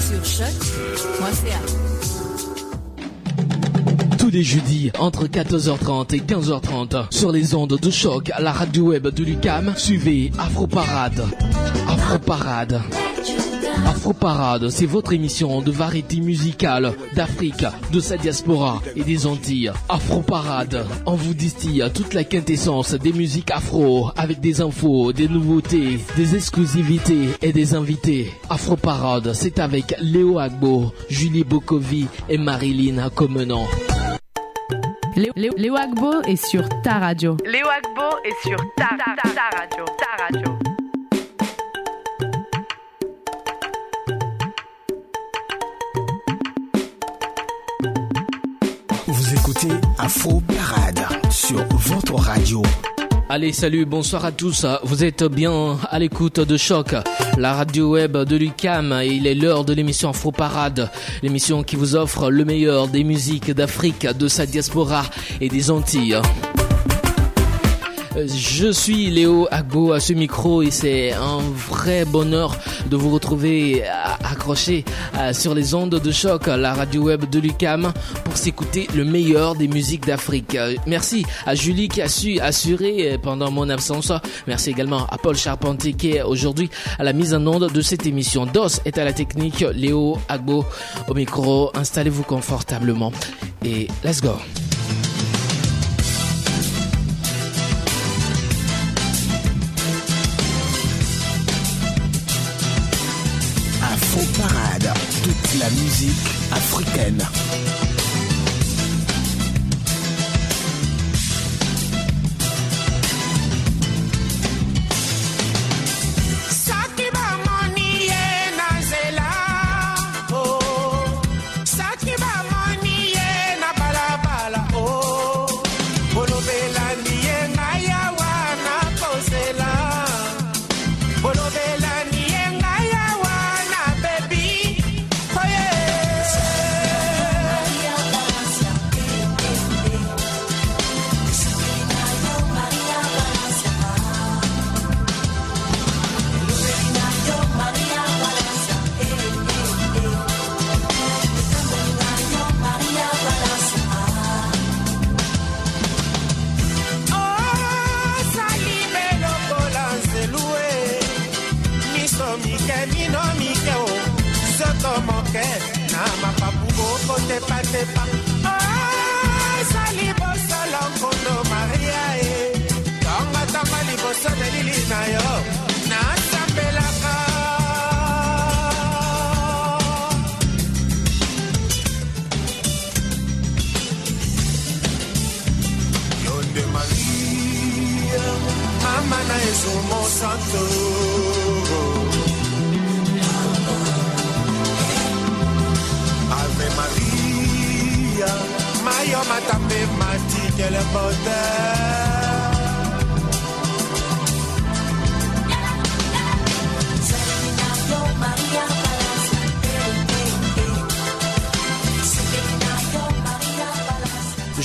Sur choc.ca. Tous les jeudis, entre 14h30 et 15h30, sur les ondes de choc à la radio web de Lucam, suivez Afro Parade. Afro Parade. Afro Parade, c'est votre émission de variété musicale d'Afrique, de sa diaspora et des Antilles. Afro Parade, on vous distille toute la quintessence des musiques afro avec des infos, des nouveautés, des exclusivités et des invités. Afro Parade, c'est avec Léo Agbo, Julie Bokovi et Marilyn Comenant. Léo, Agbo est sur ta radio. Léo Agbo est sur ta, ta, ta radio. Ta radio. Afro Parade sur votre radio. Allez, salut, bonsoir à tous. Vous êtes bien à l'écoute de Choc, la radio web de Lucam il est l'heure de l'émission Afro Parade, l'émission qui vous offre le meilleur des musiques d'Afrique, de sa diaspora et des Antilles. Euh, je suis Léo Agbo à ce micro et c'est un vrai bonheur de vous retrouver accroché euh, sur les ondes de choc, la radio web de Lucam, pour s'écouter le meilleur des musiques d'Afrique. Euh, merci à Julie qui a su assurer pendant mon absence. Merci également à Paul Charpentier qui est aujourd'hui à la mise en onde de cette émission. DOS est à la technique, Léo Agbo au micro. Installez-vous confortablement et let's go. Africaine. quelle beauté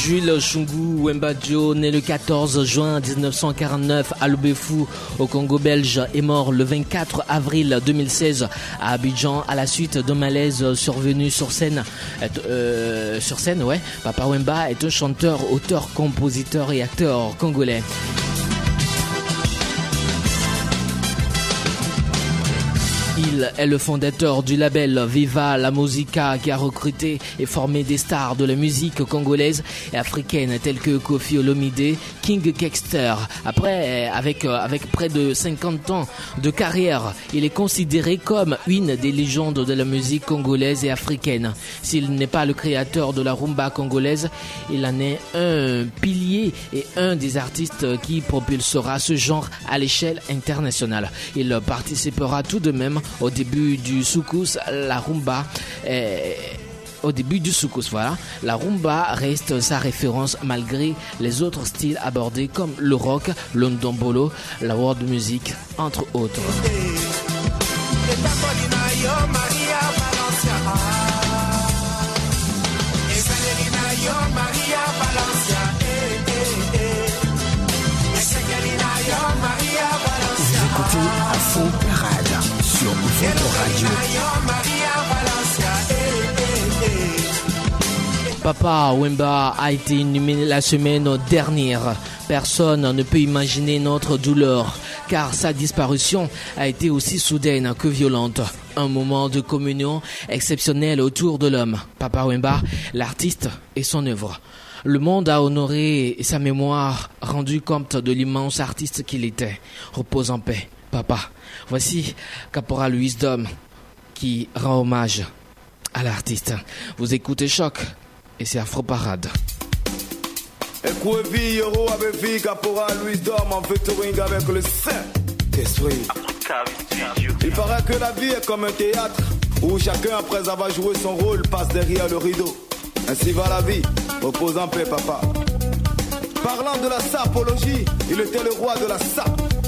Jules Chungu Wembadjo, né le 14 juin 1949 à Lubefou, au Congo belge, est mort le 24 avril 2016 à Abidjan à la suite d'un malaise survenu sur scène. Euh, sur scène, ouais. Papa Wemba est un chanteur, auteur, compositeur et acteur congolais. Il est le fondateur du label Viva la Musica qui a recruté et formé des stars de la musique congolaise et africaine telles que Kofi Olomide, King Kexter. Après, avec, avec près de 50 ans de carrière, il est considéré comme une des légendes de la musique congolaise et africaine. S'il n'est pas le créateur de la rumba congolaise, il en est un pilier et un des artistes qui propulsera ce genre à l'échelle internationale. Il participera tout de même au début du soukous, la rumba. au début du soukous, voilà. La rumba reste sa référence malgré les autres styles abordés comme le rock, le ndombolo, la world music, entre autres. Papa Wemba a été inhumé la semaine dernière. Personne ne peut imaginer notre douleur, car sa disparition a été aussi soudaine que violente. Un moment de communion exceptionnel autour de l'homme. Papa Wemba, l'artiste et son œuvre. Le monde a honoré sa mémoire, rendu compte de l'immense artiste qu'il était. Repose en paix, papa. Voici Caporal Wisdom qui rend hommage à l'artiste. Vous écoutez Choc et c'est Afro Parade. Ekwevi Yoro Abevi Caporal Wisdom en featuring avec le Saint-Esprit. Il paraît que la vie est comme un théâtre où chacun, après avoir joué son rôle, passe derrière le rideau. Ainsi va la vie. Repose en paix, papa. Parlant de la sapologie, il était le roi de la sap.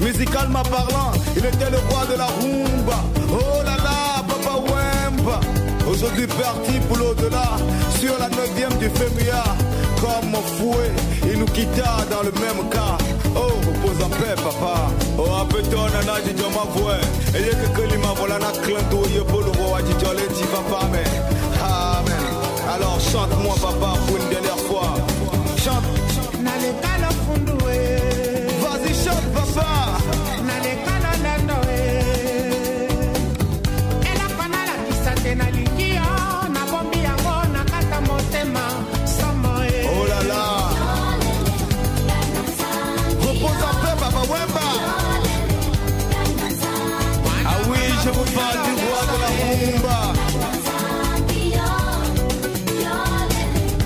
Musicalement parlant, il était le roi de la rumba. Oh là là, papa Wemba. Aujourd'hui parti pour l'au-delà, sur la neuvième du Femia. Comme fouet, il nous quitta dans le même cas. Oh, repose en paix, papa. Oh, apeton na jijo ma voix. Et y'a que kalima voilà na clanto, y'a pour le roi jijo le ti papa, mais. Amen. Alors chante-moi, papa, pour une dernière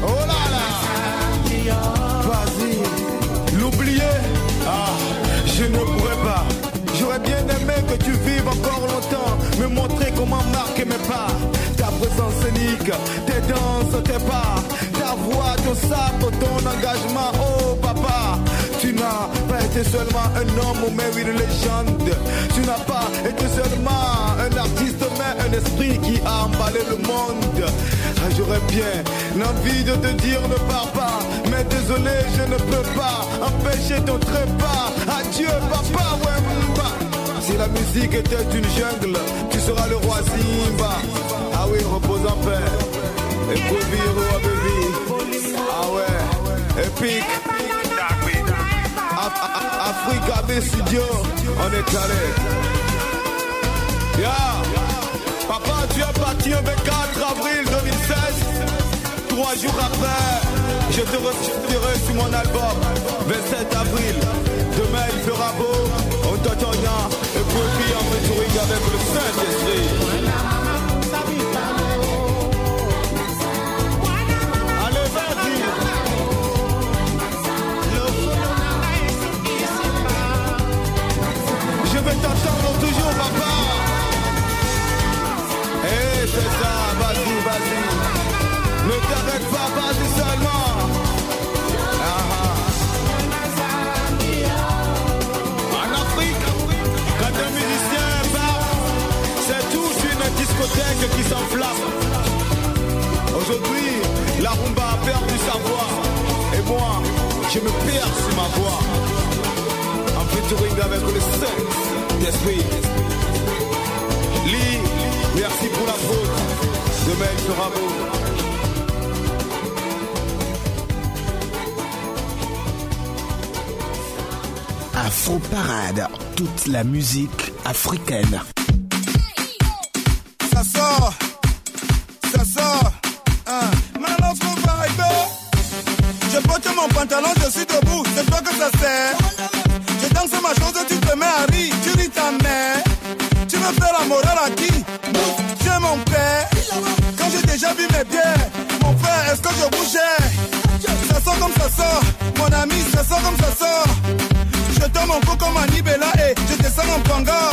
Oh là là. Vas-y. L'oublier. Ah, je ne pourrais pas. J'aurais bien aimé que tu vives encore longtemps. Me montrer comment marquer mes pas. Ta présence scénique, tes danses, tes pas. Ta voix, ton sabre, ton engagement. Oh papa, tu n'as été seulement un homme, mais une légende. Tu n'as pas été seulement un artiste, mais un esprit qui a emballé le monde. Ah, J'aurais bien l'envie de te dire ne pars pas, mais désolé, je ne peux pas empêcher ton trépas. Adieu, papa Wemba. Si la musique était une jungle, tu seras le roi Simba. Ah oui, repose en paix. Et Kobiro, baby. Ah ouais, épique. Af- Af- Africa, mes studios, on est calé. Yeah. Papa, tu es parti le 24 avril 2016. Trois jours après, je te retirerai sur mon album. 27 avril. Demain, il fera Bravo, Ototonia, et puis en featuring avec le Saint-Esprit. Musicien part, c'est toute une discothèque qui s'enflamme. Aujourd'hui, la rumba a perdu sa voix. Et moi, je me perds sur ma voix. En featuring avec le Saint d'esprit. Lee, merci pour la faute. Demain, il sera beau. Afro Parade, toute la musique africaine. Ça sort, ça sort. Hein. Maintenant. Je porte mon pantalon, je suis debout. C'est toi que ça sert. Je danse ma chose, tu te mets à rire. Tu ris ta mère. Tu veux faire la morale à qui? J'ai mon père. Quand j'ai déjà vu mes pieds, mon frère, est-ce que je bougeais? Ça sort comme ça sort. Mon ami, ça sort comme ça sort. Je tombe mon cou comme un Nibela et je descends en panga.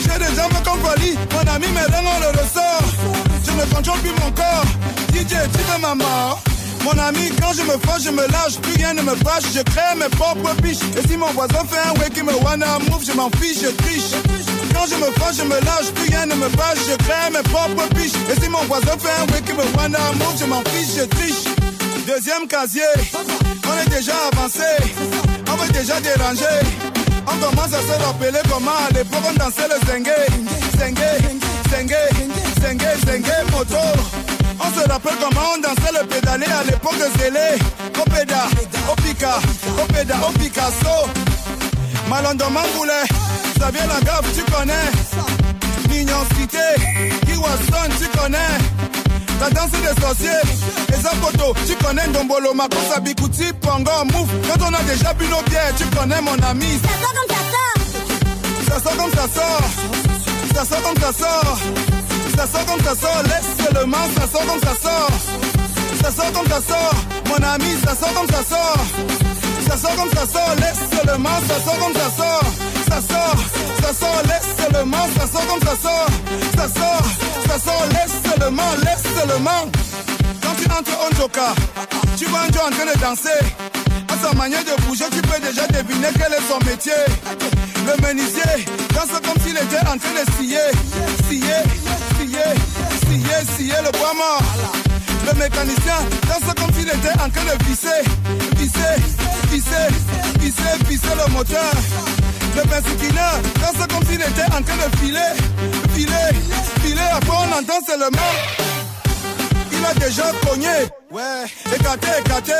J'ai des jambes comme Wally, mon ami mes reins on le ressort. Je ne contrôle plus mon corps. DJ, tu veux ma mort mon ami, quand je me fâche, je me lâche, plus rien ne me fâche, je crée mes propres biches. Et si mon voisin fait un way qui me wanna move, je m'en fiche, je triche. Quand je me fâche, je me lâche, plus rien ne me fâche, je crée mes propres biches. Et si mon voisin fait un way qui me wanna move, je m'en fiche, je triche. Deuxième casier, on est déjà avancé, veut déjà déranger. On commence à se rappeler comment à l'époque on dansait le zengue, zengue, zengue, zengue, zengue, moto. On se rappelle comment on dansait le pédalé à l'époque de Zélé. Opéda, Opika, Opéda, au Picasso. Malando Mangoulet, Xavier Lagaffe, tu connais. Mignon Cité, Kiwaston, tu connais. La danse des sorciers, les apotos, tu connais Ndombolo, Makosa, Bikuti, Pongo, Mouf. Quand on a déjà bu nos bières, tu connais mon ami. Ça sort comme ça sort. Ça sort comme ça sort. Ça sort comme ça sort. Ça sort comme ça sort. Laisse seulement, ça sort comme ça sort. Ça sort comme ça sort. Mon ami, ça sort comme ça sort. Ça sort comme ça sort. Laisse seulement, ça sort comme ça sort. Ça sort, ça sort, laisse seulement, ça sort comme ça sort. Ça sort, ça sort, laisse seulement, laisse seulement. Quand tu entres au Joka, tu vois un Joe en train de danser. À sa manière de bouger, tu peux déjà deviner quel est son métier. Le menuisier danse comme s'il était en train de scier, scier, scier, scier, scier le bois mort. Le mécanicien danse comme s'il était en train de visser, visser, visser, visser, visser le moteur. Le bensiquineur danse comme s'il était en train de filer, filer, filer. Après on entend seulement. Il a déjà cogné, ouais, écarté, écarté.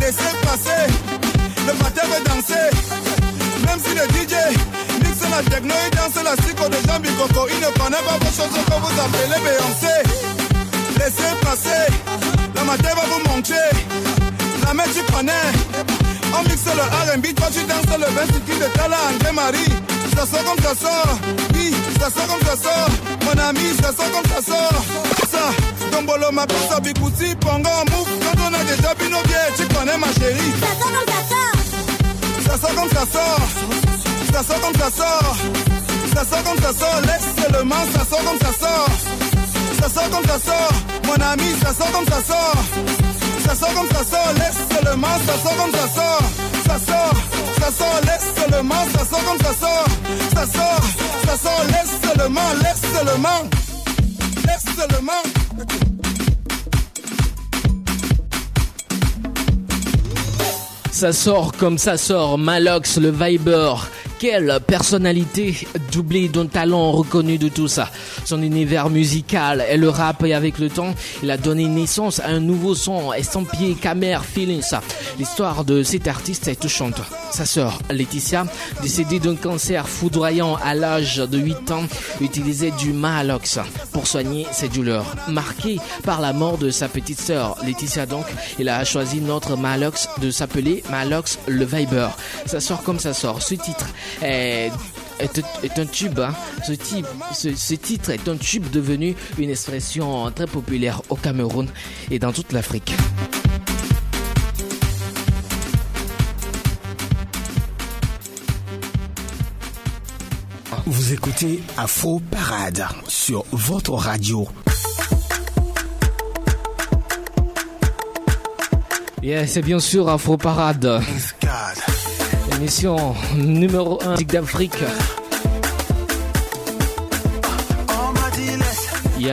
Laissez passer, le matin veut danser. Même si le DJ mixe la techno, il danse la psycho de Jean Bicoco. Il ne connaît pas vos chansons que vous appelez Beyoncé. Laissez passer, le matin va vous manquer. La main tu connais, on mixe le R&B, toi tu danses le 26 de Tala André Marie. Ça sort comme ça sort, oui, ça sort comme ça sort. Mon ami, ça sort comme ça sort. Ça, Dombolo, ma pizza, Bikuti, Pongo, Mouf. Quand on a déjà bu nos bières, tu connais ma chérie. Ça sort comme ça sort. Ça sort comme ça sort. Ça sort comme ça sort. Ça sort comme ça sort. Laisse seulement, ça sort comme ça sort. Ça sort comme ça sort. Mon ami, ça sort comme ça sort. Ça sort comme ça sort. Laisse seulement, ça sort comme ça sort. Ça sort, ça sort, laisse seulement, ça sort comme ça sort. Ça sort, ça sort, laisse seulement, laisse seulement. Laisse seulement. Ça sort comme ça sort, Malox le Viber, Quelle personnalité doublée d'un talent reconnu de tout ça. Son univers musical et le rap et avec le temps, il a donné naissance à un nouveau son estampillé Camer Feelings. L'histoire de cet artiste est touchante. Sa sœur, Laetitia, décédée d'un cancer foudroyant à l'âge de 8 ans, utilisait du Mahalox pour soigner ses douleurs. Marqué par la mort de sa petite sœur, Laetitia donc, il a choisi notre Mahalox de s'appeler Mahalox le Viber. Ça sort comme ça sort. Ce titre est est, un tube. Hein. Ce, type, ce, ce, titre est un tube devenu une expression très populaire au Cameroun et dans toute l'Afrique. Vous écoutez Afro Parade sur votre radio. Yeah, c'est bien sûr Afro Parade. Émission numéro 1 d'Afrique. Dit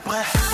prêt.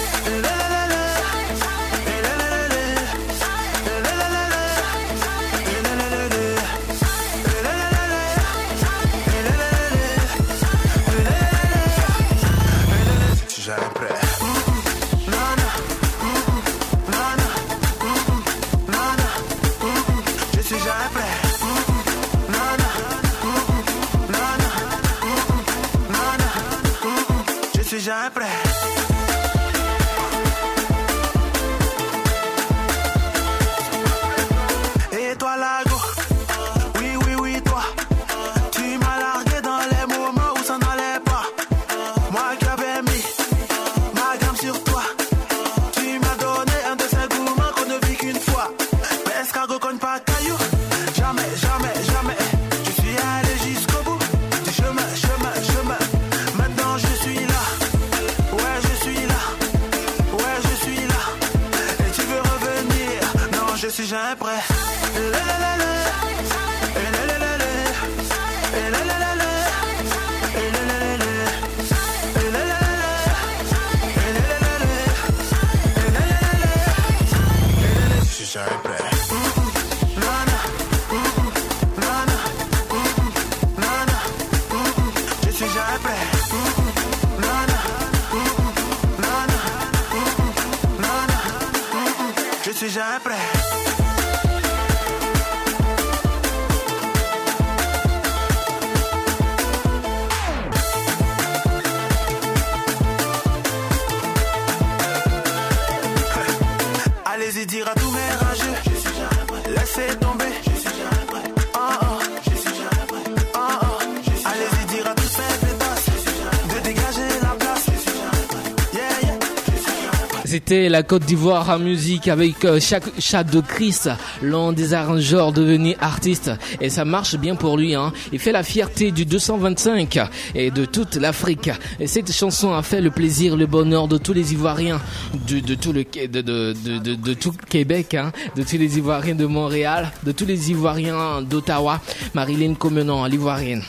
La Côte d'Ivoire en musique avec euh, chaque chat de Chris, l'un des arrangeurs devenu artiste. Et ça marche bien pour lui. Hein. Il fait la fierté du 225 et de toute l'Afrique. Et cette chanson a fait le plaisir, le bonheur de tous les Ivoiriens, de, tout le de, Québec, hein, de tous les Ivoiriens de Montréal, de tous les Ivoiriens d'Ottawa. Marilyn Comenon, l'Ivoirienne,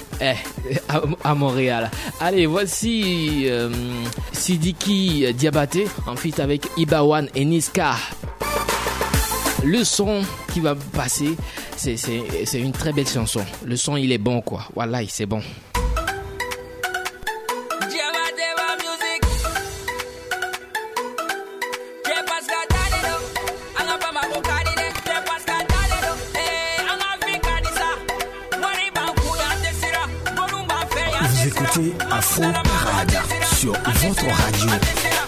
à, à Montréal. Allez, voici euh, Sidiki Diabaté en feat avec Ibawan et Niska. Le son qui va passer, c'est, c'est, c'est une très belle chanson. Le son, il est bon, quoi. Voilà, c'est bon. Vous écoutez Afro Parade sur votre radio.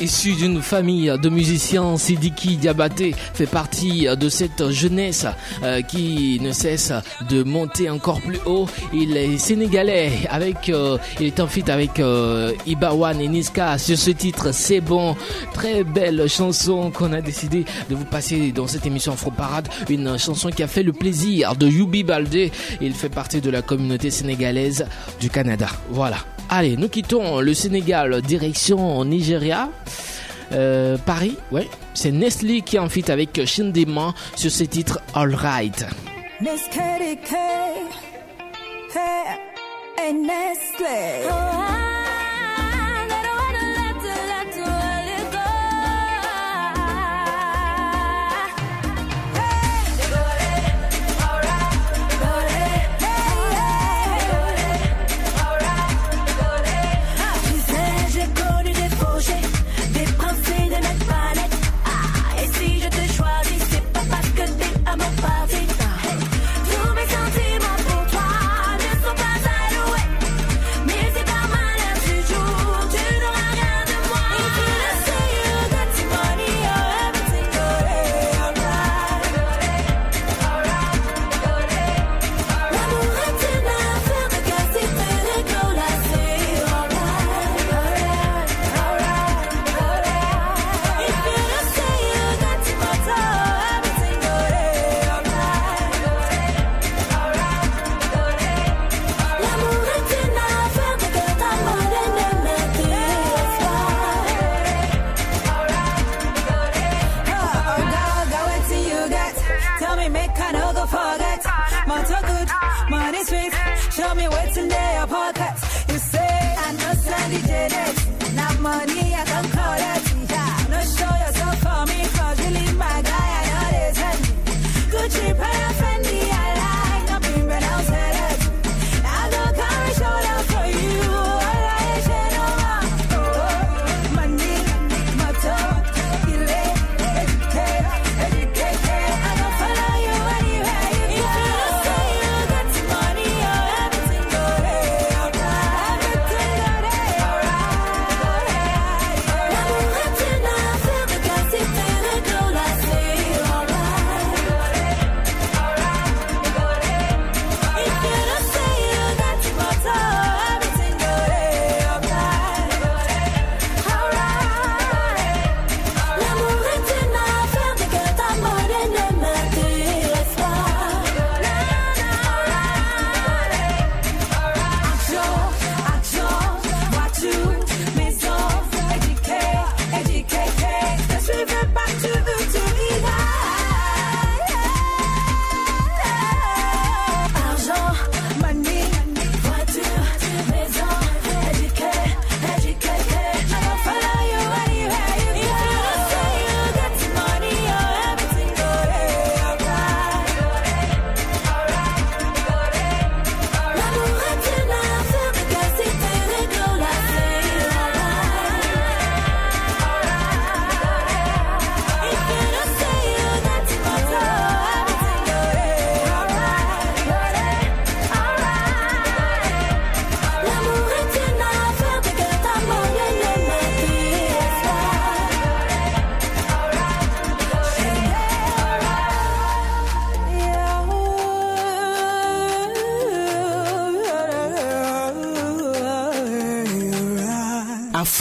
D'une famille de musiciens, Sidiki Diabaté fait partie de cette jeunesse euh, qui ne cesse de monter encore plus haut. Il est sénégalais avec, euh, il est en fit avec euh, Ibawan et Niska sur ce titre. C'est bon, très belle chanson qu'on a décidé de vous passer dans cette émission Afro Parade. Une chanson qui a fait le plaisir de Yubi Baldé. Il fait partie de la communauté sénégalaise du Canada. Voilà. Allez, nous quittons le Sénégal direction Nigeria. Euh, Paris, ouais, c'est Nestlé qui en fit avec Shindima sur ses titres All Right. Nestlé. cheap.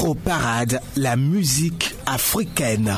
Afro Parade, la musique africaine.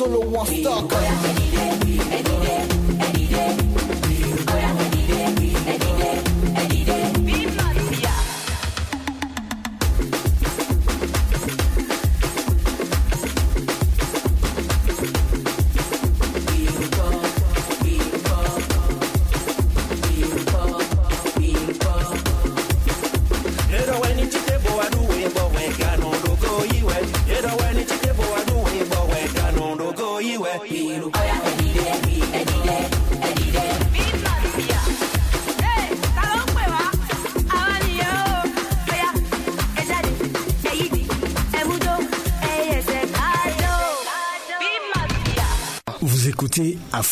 Solo one stock.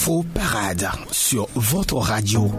Afro Parade sur votre radio.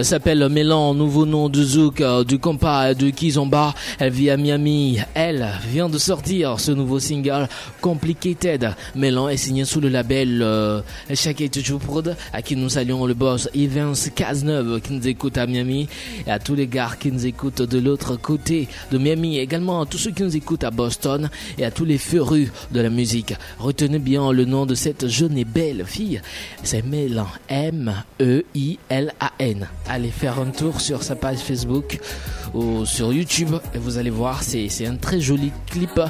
Elle s'appelle Mélan, nouveau nom de Zouk, euh, du compas de Kizomba. Elle vit à Miami. Elle vient de sortir ce nouveau single Complicated. Mélan est signé sous le label euh, Shake It Prod, à qui nous saluons le boss Evans Cazeneuve qui nous écoute à Miami et à tous les gars qui nous écoutent de l'autre côté de Miami. Également à tous ceux qui nous écoutent à Boston et à tous les férus de la musique. Retenez bien le nom de cette jeune et belle fille. C'est Mélan. M-E-I-L-A-N. Allez faire un tour sur sa page Facebook ou sur YouTube et vous allez voir, c'est un très joli clip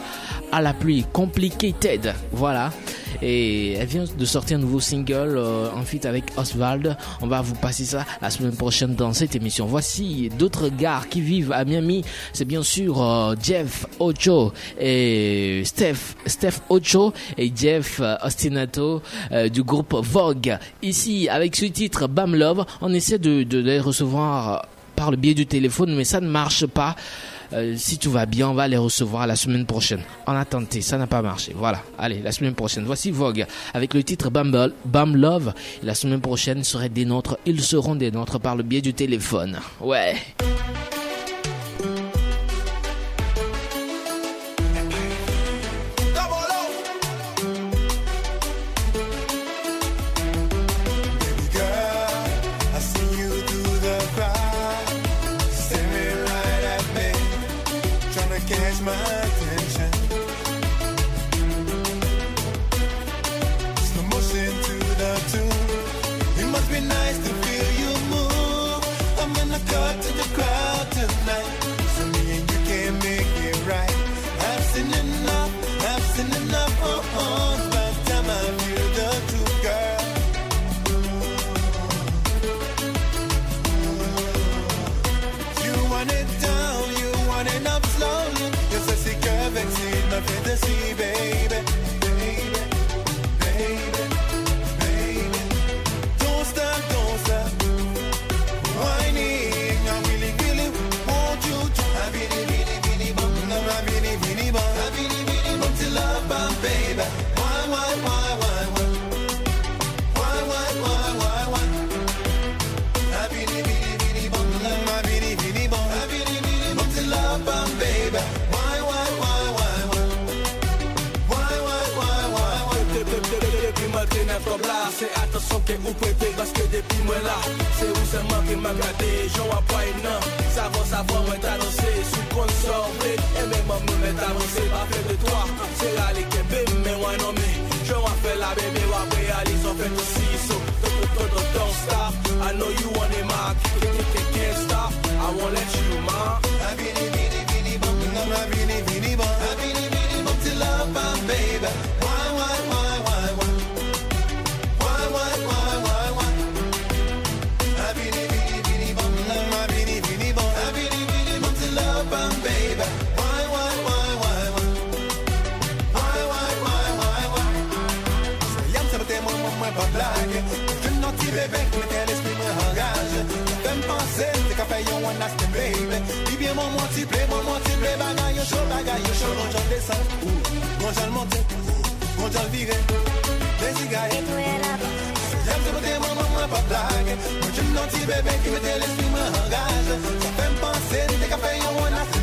à la pluie. Complicated. Voilà. Et elle vient de sortir un nouveau single euh, en feat avec Oswald. On va vous passer ça la semaine prochaine dans cette émission. Voici d'autres gars qui vivent à Miami. C'est bien sûr euh, Jeff Ocho et Steph, Steph Ocho et Jeff euh, Ostinato euh, du groupe Vogue. Ici, avec ce titre Bam Love, on essaie de, de les recevoir par le biais du téléphone, mais ça ne marche pas. Euh, si tout va bien, on va les recevoir la semaine prochaine. On a tenté, ça n'a pas marché. Voilà, allez, la semaine prochaine. Voici Vogue avec le titre Bumble, Bam Love. La semaine prochaine seraient des nôtres. Ils seront des nôtres par le biais du téléphone. Ouais. Se atasyon ke ou prete Baske depi mwen la Se ou seman ke mwen gade Joun apay nan Savon savon mwen ta danse Sou kon sorbe E men mwen mwen avanse Pa fe de toa Se rale ke bem men wan nan me Joun apay la bebe Wap realise on fait aussi So don't, don't, stop I know you want it ma Can't stop I won't let you ma. I really want to love my really, really want. I to my baby. le bagay yo chou, bagay yo chou monte, vire bebe l'esprit yon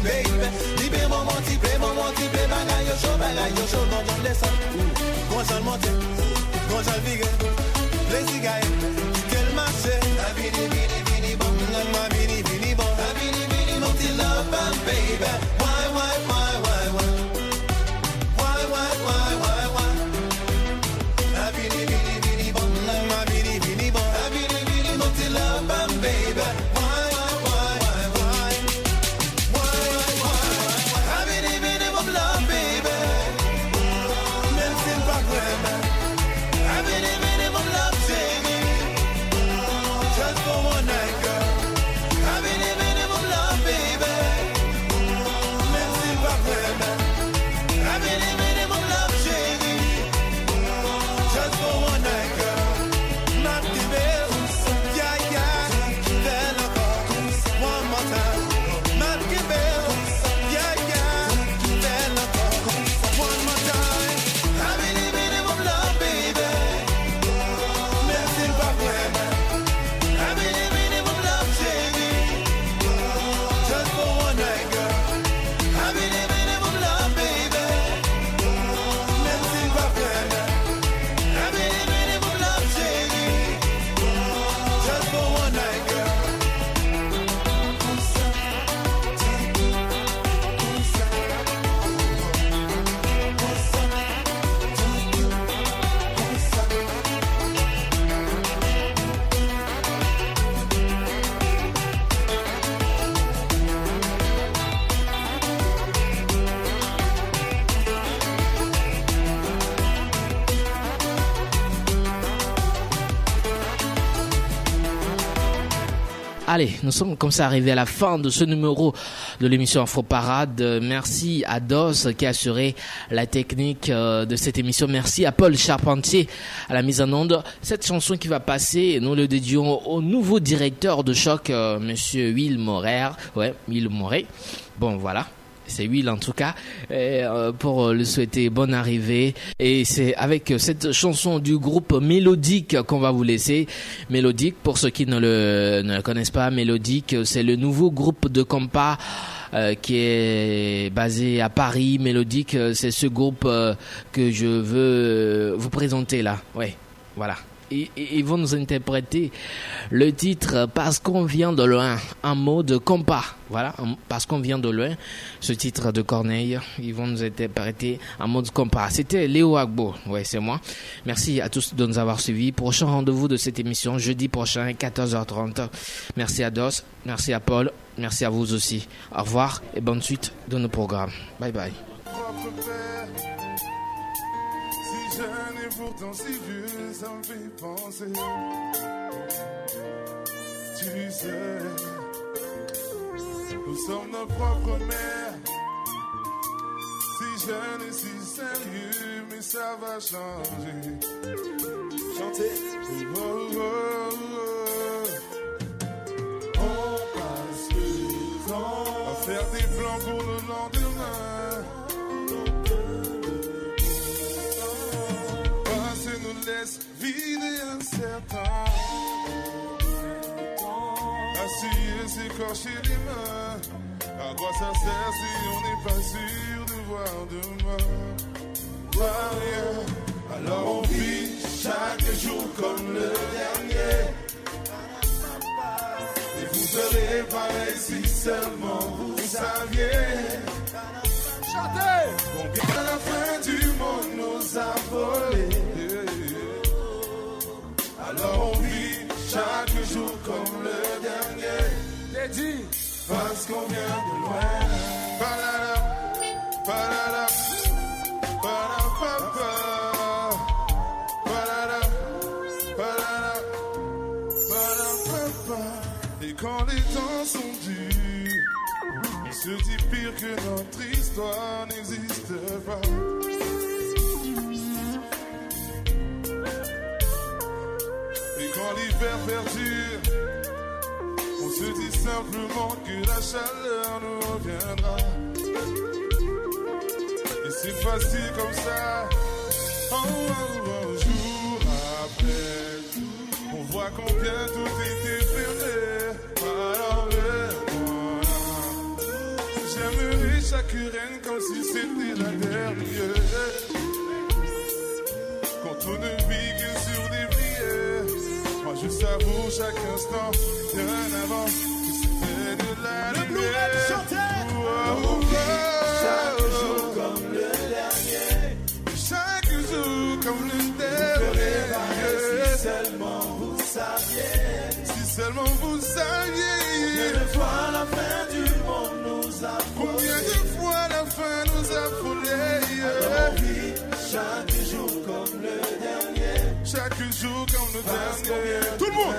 baby. Libe yo yo monte, vire La love, baby remember. I in remember. Allez, nous sommes comme ça arrivés à la fin de ce numéro de l'émission Afro Parade. Merci à Dos qui a assuré la technique euh, de cette émission. Merci à Paul Charpentier à la mise en onde. Cette chanson qui va passer, nous le dédions au nouveau directeur de choc, euh, Monsieur Will Morer. Ouais, Will Moret. Bon, voilà. C'est Will en tout cas, euh, pour le souhaiter bonne arrivée. Et c'est avec cette chanson du groupe Mélodique qu'on va vous laisser. Mélodique, pour ceux qui ne le, ne connaissent pas, Mélodique, c'est le nouveau groupe de compas euh, qui est basé à Paris. Mélodique, euh, c'est ce groupe euh, que je veux euh, vous présenter là. Ouais, voilà. Ils vont nous interpréter le titre Parce qu'on vient de loin, un mot de compas. Voilà, parce qu'on vient de loin, ce titre de Corneille, ils vont nous interpréter un mot de compas. C'était Léo Agbo, ouais, c'est moi. Merci à tous de nous avoir suivis. Prochain rendez-vous de cette émission, jeudi prochain, 14h30. Merci à Dos, merci à Paul, merci à vous aussi. Au revoir et bonne suite de nos programmes. Bye bye. Jeune et pourtant si vieux, ça me fait penser. Tu sais, nous sommes nos propres mères. Si jeune et si sérieux, mais ça va changer. Chanter. Oh, oh, oh. On passe le temps à faire des plans pour le lendemain. Laisse vider un certain. S'écorcher les mains. À quoi ça sert si on n'est pas sûr de voir demain? Voir rien. Alors on vit chaque jour comme le dernier. Et vous serez pareil si seulement vous saviez. Chantez! Combien la fin du monde nous a volé. On vit chaque jour comme le dernier. Dit, parce qu'on vient de loin. Balala, balala, balapapa. Balala, balala, balapapa. Et quand les temps sont durs, on se dit pire que notre histoire n'existe pas. L'hiver perdure, on se dit simplement que la chaleur nous reviendra. Et c'est facile comme ça, oh, oh, oh, jour après on voit combien tout était fermé. Alors le J'aimerais chaque reine comme si c'était la dernière. Je savoure chaque instant bien avant que c'était de la Le. Blue chantait. Oh, oh, oh, Chaque jour comme le dernier. Chaque jour comme le dernier. Si seulement vous saviez. Si seulement vous saviez. Combien de fois la fin du monde nous a Combien de fois la fin nous a frôlés. Alors vit chaque jour. Jour comme le dernier. Tout le monde.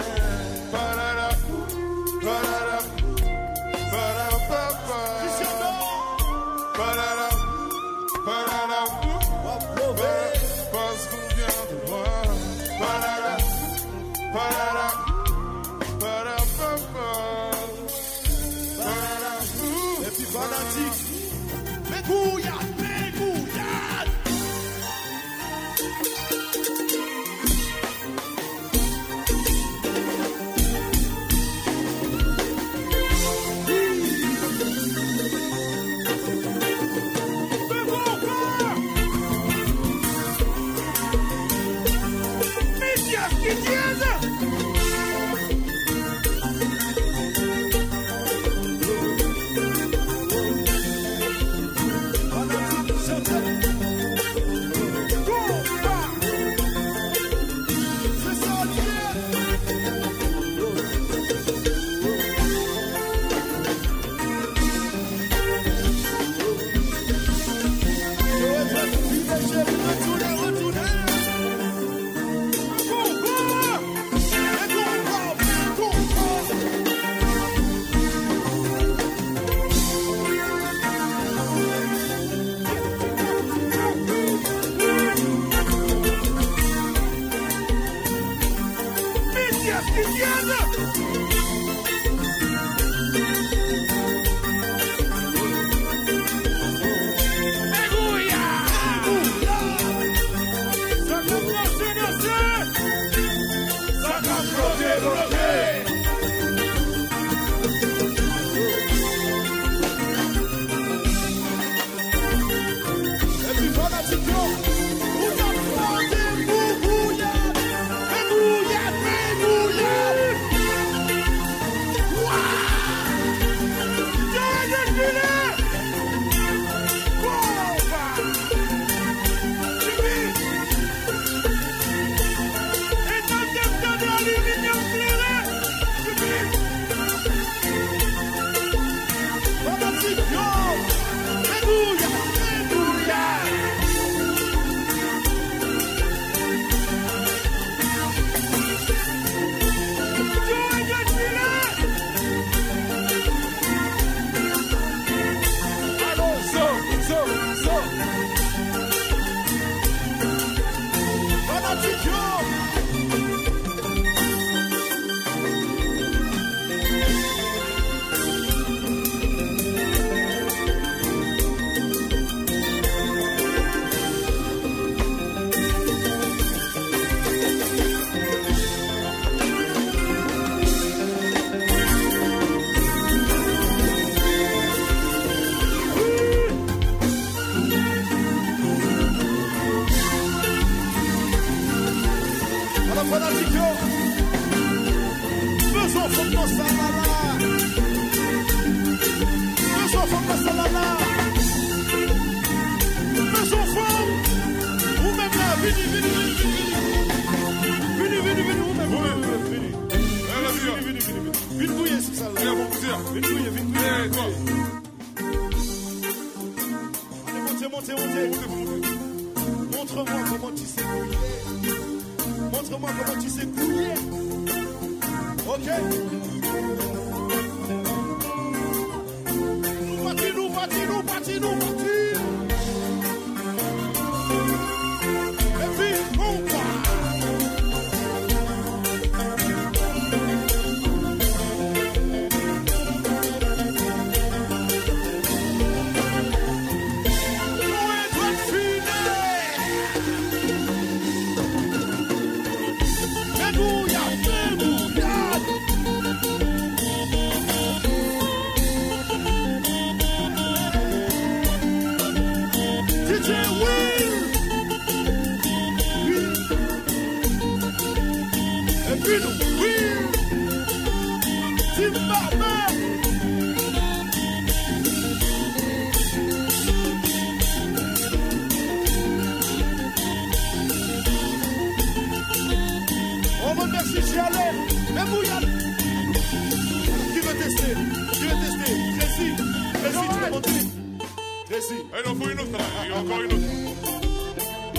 pero fui nuestra, yo coino.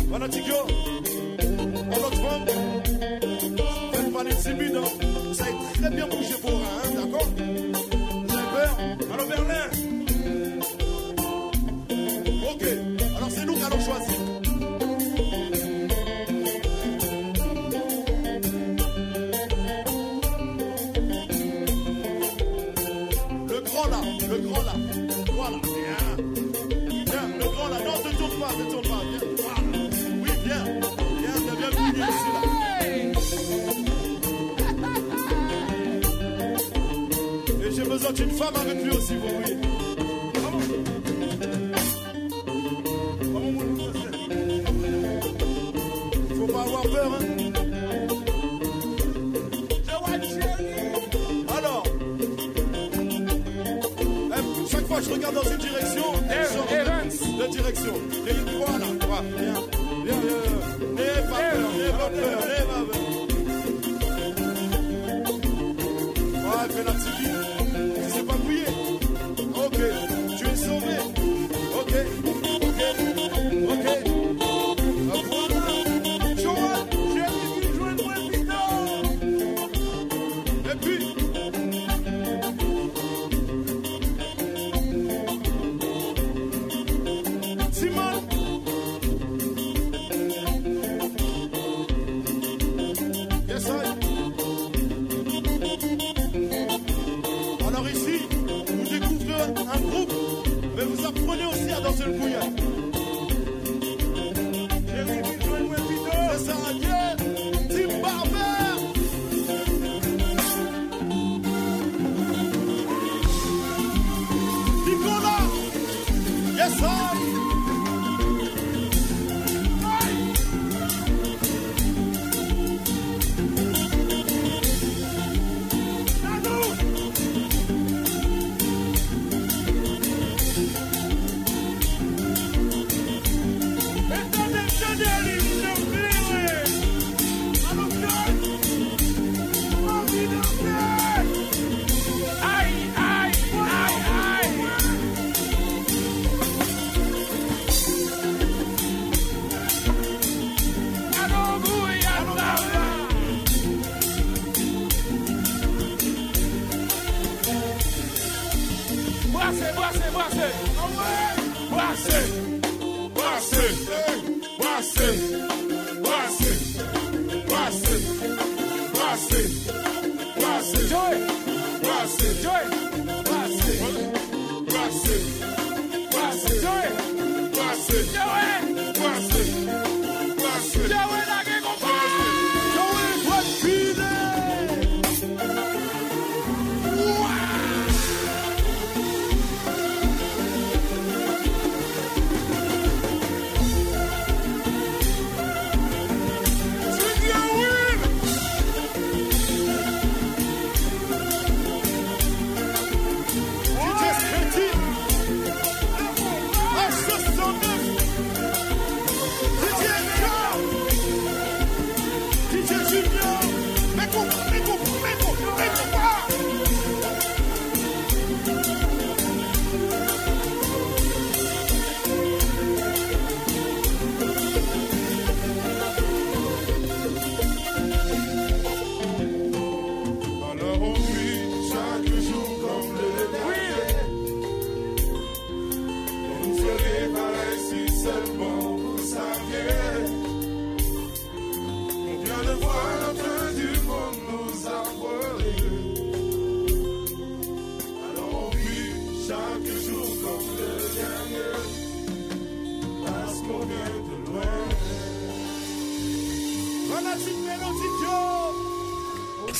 Bueno, chicos. Femme avec lui aussi, vous voyez. Faut pas avoir peur, hein. Alors, eh, chaque fois que je regarde dans une direction,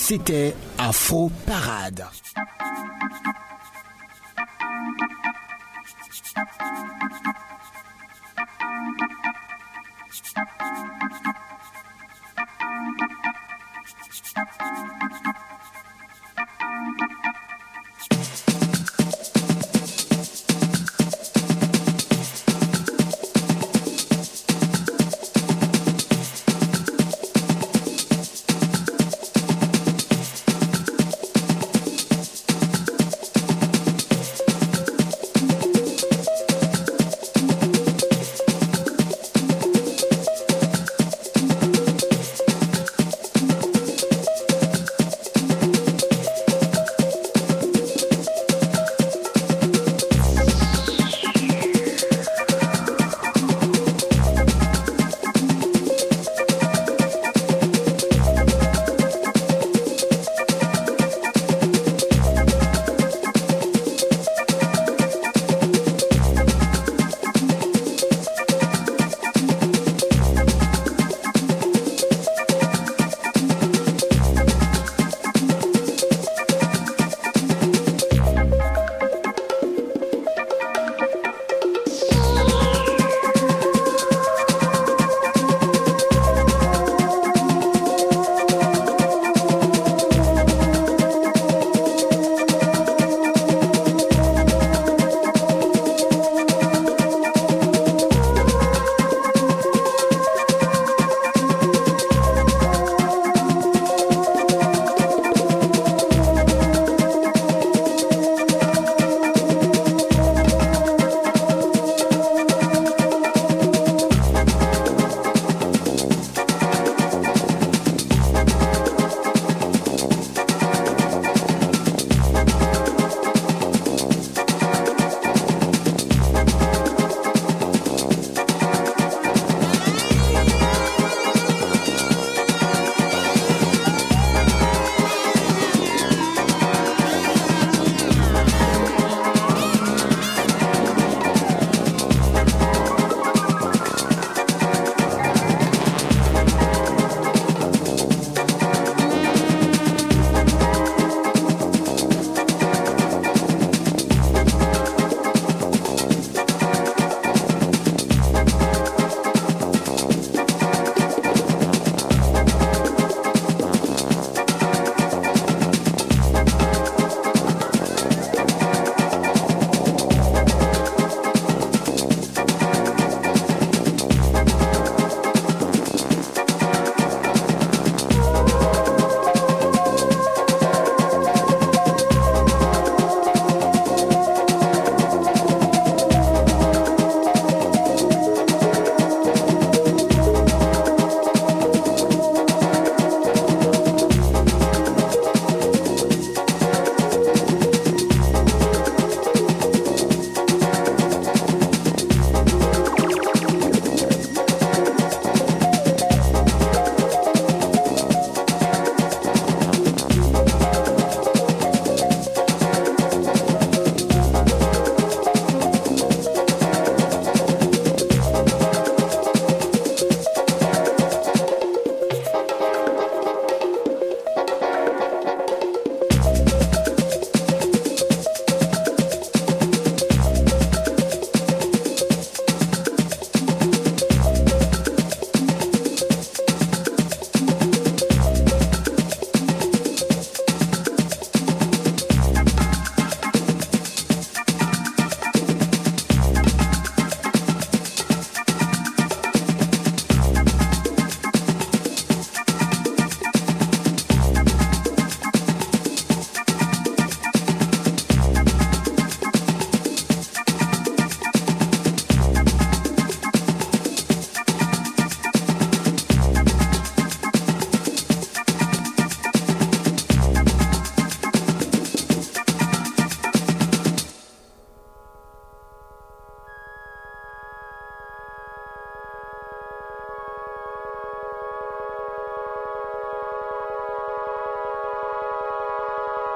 C'était Afro Parade.